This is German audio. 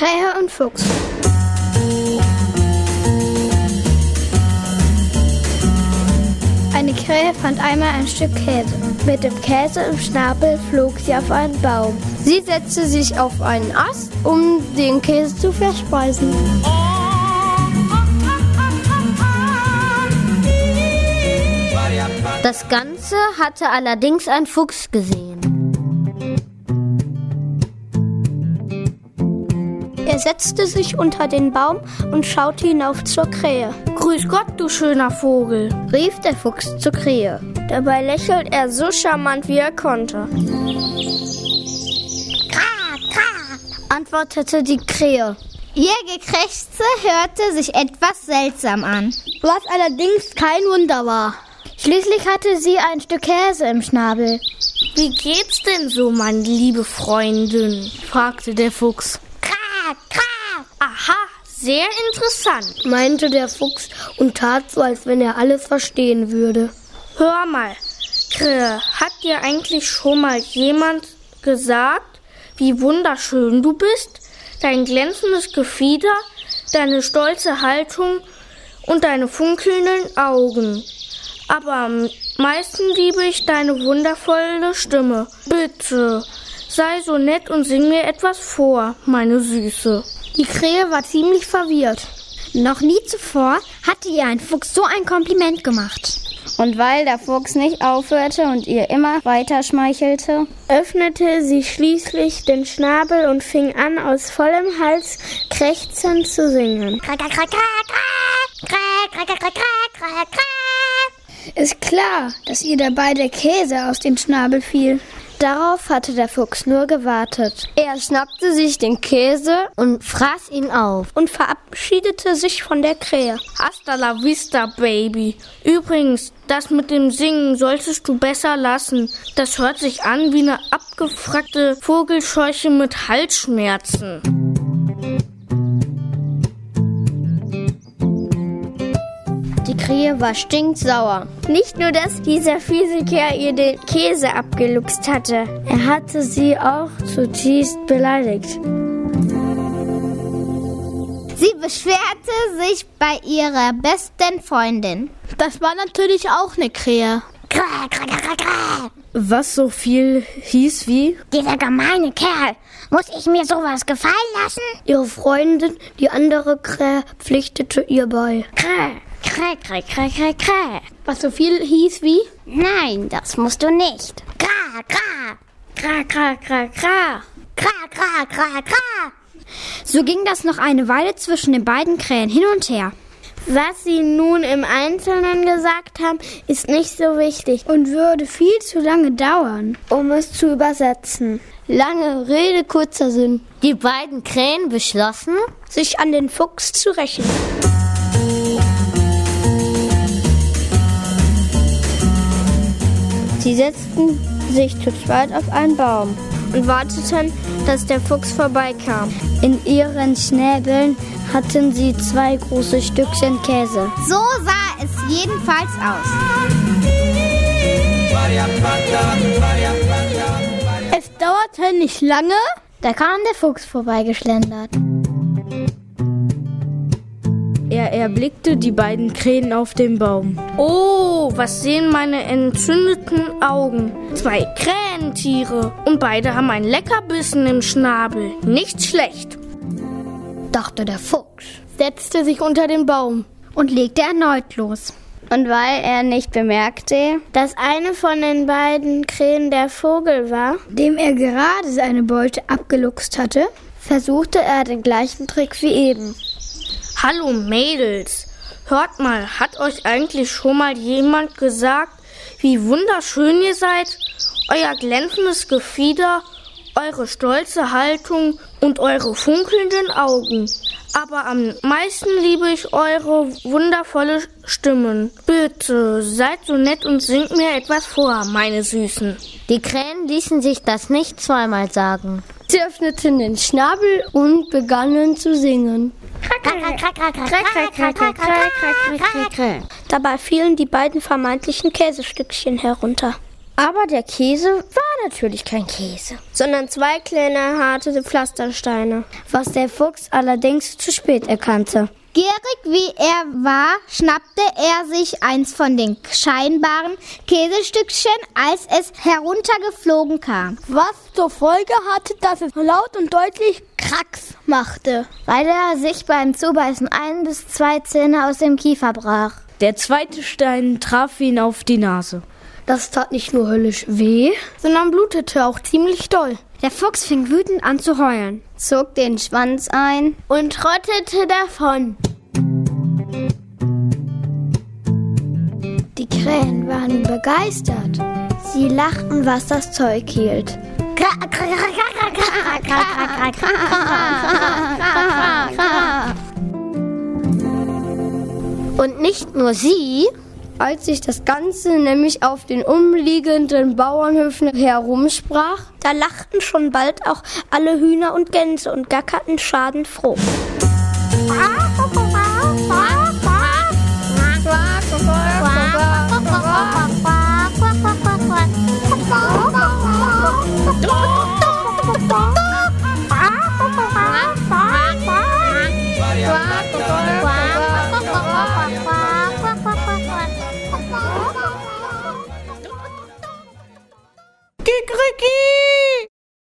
Krähe und Fuchs. Eine Krähe fand einmal ein Stück Käse. Mit dem Käse im Schnabel flog sie auf einen Baum. Sie setzte sich auf einen Ast, um den Käse zu verspeisen. Das Ganze hatte allerdings ein Fuchs gesehen. Setzte sich unter den Baum und schaute hinauf zur Krähe. Grüß Gott, du schöner Vogel, rief der Fuchs zur Krähe. Dabei lächelt er so charmant, wie er konnte. Kra, kra, antwortete die Krähe. Ihr Gekrächze hörte sich etwas seltsam an, was allerdings kein Wunder war. Schließlich hatte sie ein Stück Käse im Schnabel. Wie geht's denn so, meine liebe Freundin? fragte der Fuchs. Sehr interessant, meinte der Fuchs und tat so, als wenn er alles verstehen würde. Hör mal, Krähe, hat dir eigentlich schon mal jemand gesagt, wie wunderschön du bist? Dein glänzendes Gefieder, deine stolze Haltung und deine funkelnden Augen. Aber am meisten liebe ich deine wundervolle Stimme. Bitte, sei so nett und sing mir etwas vor, meine Süße. Die Krähe war ziemlich verwirrt. Noch nie zuvor hatte ihr ein Fuchs so ein Kompliment gemacht. Und weil der Fuchs nicht aufhörte und ihr immer weiter schmeichelte, öffnete sie schließlich den Schnabel und fing an, aus vollem Hals krächzend zu singen. Ist klar, dass ihr dabei der Käse aus dem Schnabel fiel. Darauf hatte der Fuchs nur gewartet. Er schnappte sich den Käse und fraß ihn auf und verabschiedete sich von der Krähe. Hasta la vista, Baby. Übrigens, das mit dem Singen solltest du besser lassen. Das hört sich an wie eine abgefragte Vogelscheuche mit Halsschmerzen. Krähe war stinksauer. Nicht nur, dass dieser Physiker ihr den Käse abgeluchst hatte, er hatte sie auch zutiefst beleidigt. Sie beschwerte sich bei ihrer besten Freundin. Das war natürlich auch eine Krähe. Krä, krä, krä, krä. Was so viel hieß wie? Dieser gemeine Kerl. Muss ich mir sowas gefallen lassen? Ihre Freundin, die andere Krähe, pflichtete ihr bei. Krä, krä, krä, krä, krä, krä. Was so viel hieß wie? Nein, das musst du nicht. Krä, krä. Krä, krä, krä, krä. Krä, krä, krä, krä. So ging das noch eine Weile zwischen den beiden Krähen hin und her. Was sie nun im Einzelnen gesagt haben, ist nicht so wichtig und würde viel zu lange dauern, um es zu übersetzen. Lange Rede, kurzer Sinn. Die beiden Krähen beschlossen, sich an den Fuchs zu rächen. Sie setzten sich zu zweit auf einen Baum und warteten, dass der Fuchs vorbeikam. In ihren Schnäbeln hatten sie zwei große Stückchen Käse. So sah es jedenfalls aus. Es dauerte nicht lange, da kam der Fuchs vorbeigeschlendert. Er erblickte die beiden Krähen auf dem Baum. Oh, was sehen meine entzündeten Augen? Zwei Krähentiere und beide haben ein Leckerbissen im Schnabel. Nicht schlecht, dachte der Fuchs, setzte sich unter den Baum und legte erneut los. Und weil er nicht bemerkte, dass eine von den beiden Krähen der Vogel war, dem er gerade seine Beute abgeluchst hatte, versuchte er den gleichen Trick wie eben. Hallo Mädels, hört mal, hat euch eigentlich schon mal jemand gesagt, wie wunderschön ihr seid? Euer glänzendes Gefieder, eure stolze Haltung und eure funkelnden Augen. Aber am meisten liebe ich eure wundervolle Stimmen. Bitte, seid so nett und singt mir etwas vor, meine Süßen. Die Krähen ließen sich das nicht zweimal sagen. Sie öffneten den Schnabel und begannen zu singen. Dabei fielen die beiden vermeintlichen Käsestückchen herunter. Aber der Käse war natürlich kein Käse, sondern zwei kleine harte Pflastersteine. Was der Fuchs allerdings zu spät erkannte. Gierig wie er war, schnappte er sich eins von den scheinbaren Käsestückchen, als es heruntergeflogen kam. Was zur Folge hatte, dass es laut und deutlich Kracks machte. Weil er sich beim Zubeißen ein bis zwei Zähne aus dem Kiefer brach. Der zweite Stein traf ihn auf die Nase. Das tat nicht nur höllisch weh, sondern blutete auch ziemlich doll. Der Fuchs fing wütend an zu heulen, zog den Schwanz ein und trottete davon. Die Krähen waren begeistert. Sie lachten, was das Zeug hielt. Und nicht nur sie, als sich das Ganze nämlich auf den umliegenden Bauernhöfen herumsprach, da lachten schon bald auch alle Hühner und Gänse und gackerten schadenfroh. Ah,